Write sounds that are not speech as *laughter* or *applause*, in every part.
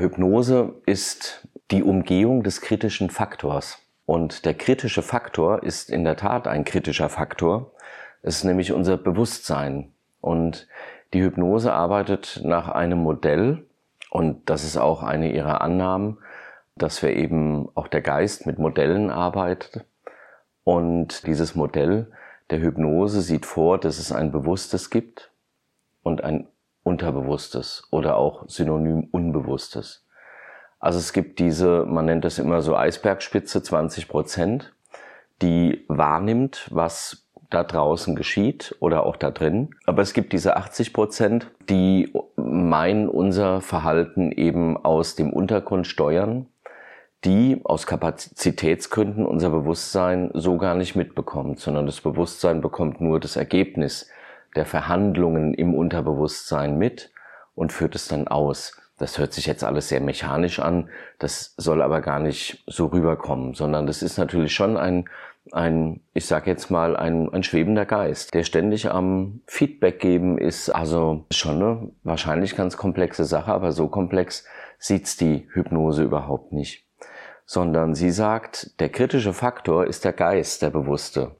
Hypnose ist die Umgehung des kritischen Faktors. Und der kritische Faktor ist in der Tat ein kritischer Faktor. Es ist nämlich unser Bewusstsein. Und die Hypnose arbeitet nach einem Modell, und das ist auch eine ihrer Annahmen, dass wir eben auch der Geist mit Modellen arbeitet. Und dieses Modell der Hypnose sieht vor, dass es ein Bewusstes gibt und ein Unterbewusstes oder auch synonym Unbewusstes. Also es gibt diese, man nennt es immer so Eisbergspitze 20 Prozent, die wahrnimmt, was da draußen geschieht oder auch da drin. Aber es gibt diese 80 Prozent, die meinen, unser Verhalten eben aus dem Untergrund steuern, die aus Kapazitätsgründen unser Bewusstsein so gar nicht mitbekommt, sondern das Bewusstsein bekommt nur das Ergebnis der Verhandlungen im Unterbewusstsein mit und führt es dann aus. Das hört sich jetzt alles sehr mechanisch an, das soll aber gar nicht so rüberkommen, sondern das ist natürlich schon ein, ein ich sage jetzt mal, ein, ein schwebender Geist, der ständig am Feedback geben ist. Also schon eine wahrscheinlich ganz komplexe Sache, aber so komplex sieht's die Hypnose überhaupt nicht. Sondern sie sagt, der kritische Faktor ist der Geist, der Bewusste.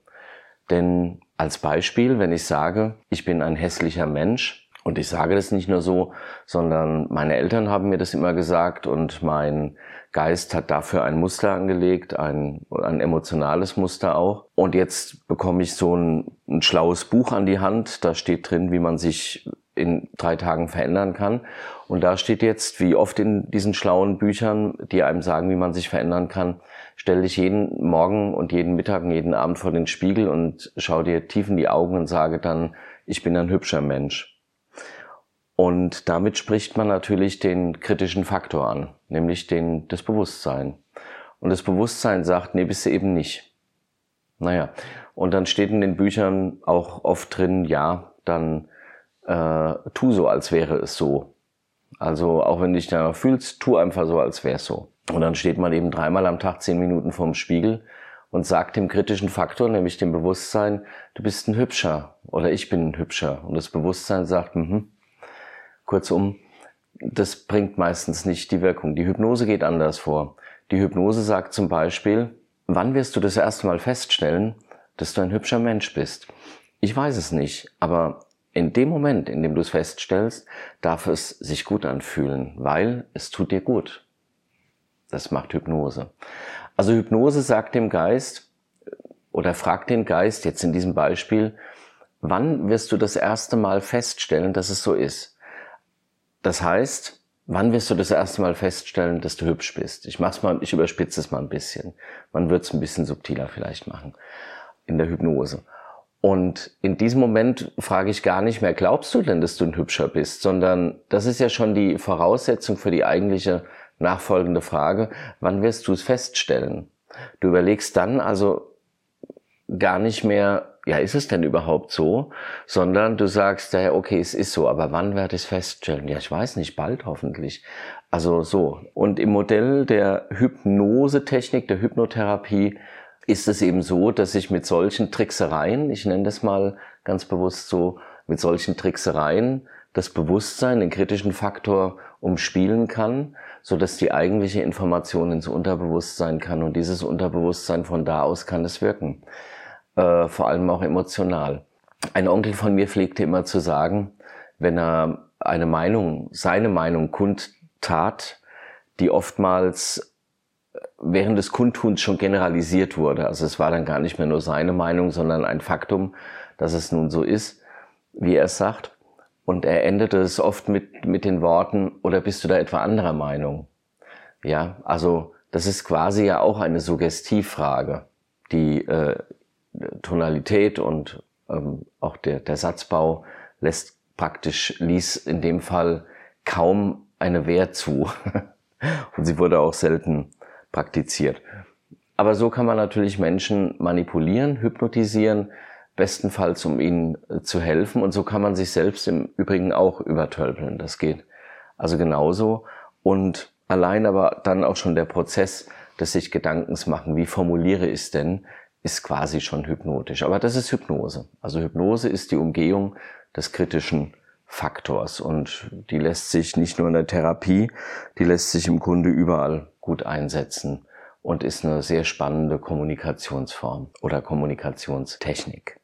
Denn als Beispiel, wenn ich sage, ich bin ein hässlicher Mensch, und ich sage das nicht nur so, sondern meine Eltern haben mir das immer gesagt und mein Geist hat dafür ein Muster angelegt, ein, ein emotionales Muster auch. Und jetzt bekomme ich so ein, ein schlaues Buch an die Hand. Da steht drin, wie man sich in drei Tagen verändern kann. Und da steht jetzt, wie oft in diesen schlauen Büchern, die einem sagen, wie man sich verändern kann, stell dich jeden Morgen und jeden Mittag und jeden Abend vor den Spiegel und schau dir tief in die Augen und sage dann, ich bin ein hübscher Mensch. Und damit spricht man natürlich den kritischen Faktor an, nämlich den, das Bewusstsein. Und das Bewusstsein sagt, nee, bist du eben nicht. Naja, und dann steht in den Büchern auch oft drin, ja, dann äh, tu so, als wäre es so. Also auch wenn du dich danach fühlst, tu einfach so, als wäre es so. Und dann steht man eben dreimal am Tag zehn Minuten vorm Spiegel und sagt dem kritischen Faktor, nämlich dem Bewusstsein, du bist ein Hübscher oder ich bin ein Hübscher. Und das Bewusstsein sagt, mhm, Kurzum, das bringt meistens nicht die Wirkung. Die Hypnose geht anders vor. Die Hypnose sagt zum Beispiel, wann wirst du das erste Mal feststellen, dass du ein hübscher Mensch bist? Ich weiß es nicht, aber in dem Moment, in dem du es feststellst, darf es sich gut anfühlen, weil es tut dir gut. Das macht Hypnose. Also Hypnose sagt dem Geist oder fragt den Geist jetzt in diesem Beispiel, wann wirst du das erste Mal feststellen, dass es so ist? Das heißt, wann wirst du das erste Mal feststellen, dass du hübsch bist? Ich mach's mal, ich überspitze es mal ein bisschen. Man wird es ein bisschen subtiler vielleicht machen in der Hypnose. Und in diesem Moment frage ich gar nicht mehr, glaubst du denn, dass du ein Hübscher bist, sondern das ist ja schon die Voraussetzung für die eigentliche nachfolgende Frage, wann wirst du es feststellen? Du überlegst dann also gar nicht mehr, ja, ist es denn überhaupt so? Sondern du sagst, ja, okay, es ist so, aber wann werde ich es feststellen? Ja, ich weiß nicht, bald hoffentlich. Also so. Und im Modell der Hypnosetechnik, der Hypnotherapie, ist es eben so, dass ich mit solchen Tricksereien, ich nenne das mal ganz bewusst so, mit solchen Tricksereien das Bewusstsein, den kritischen Faktor umspielen kann, so dass die eigentliche Information ins Unterbewusstsein kann und dieses Unterbewusstsein von da aus kann es wirken äh, vor allem auch emotional. Ein Onkel von mir pflegte immer zu sagen, wenn er eine Meinung, seine Meinung kundtat, die oftmals während des Kundtuns schon generalisiert wurde. Also es war dann gar nicht mehr nur seine Meinung, sondern ein Faktum, dass es nun so ist, wie er es sagt. Und er endete es oft mit, mit den Worten, oder bist du da etwa anderer Meinung? Ja, also das ist quasi ja auch eine Suggestivfrage, die äh, Tonalität und ähm, auch der, der Satzbau lässt praktisch, ließ in dem Fall kaum eine Wehr zu. *laughs* und sie wurde auch selten praktiziert. Aber so kann man natürlich Menschen manipulieren, hypnotisieren, bestenfalls um ihnen äh, zu helfen. Und so kann man sich selbst im Übrigen auch übertölpeln. Das geht also genauso. Und allein aber dann auch schon der Prozess des sich Gedankens machen, wie formuliere ich es denn, ist quasi schon hypnotisch. Aber das ist Hypnose. Also Hypnose ist die Umgehung des kritischen Faktors und die lässt sich nicht nur in der Therapie, die lässt sich im Grunde überall gut einsetzen und ist eine sehr spannende Kommunikationsform oder Kommunikationstechnik.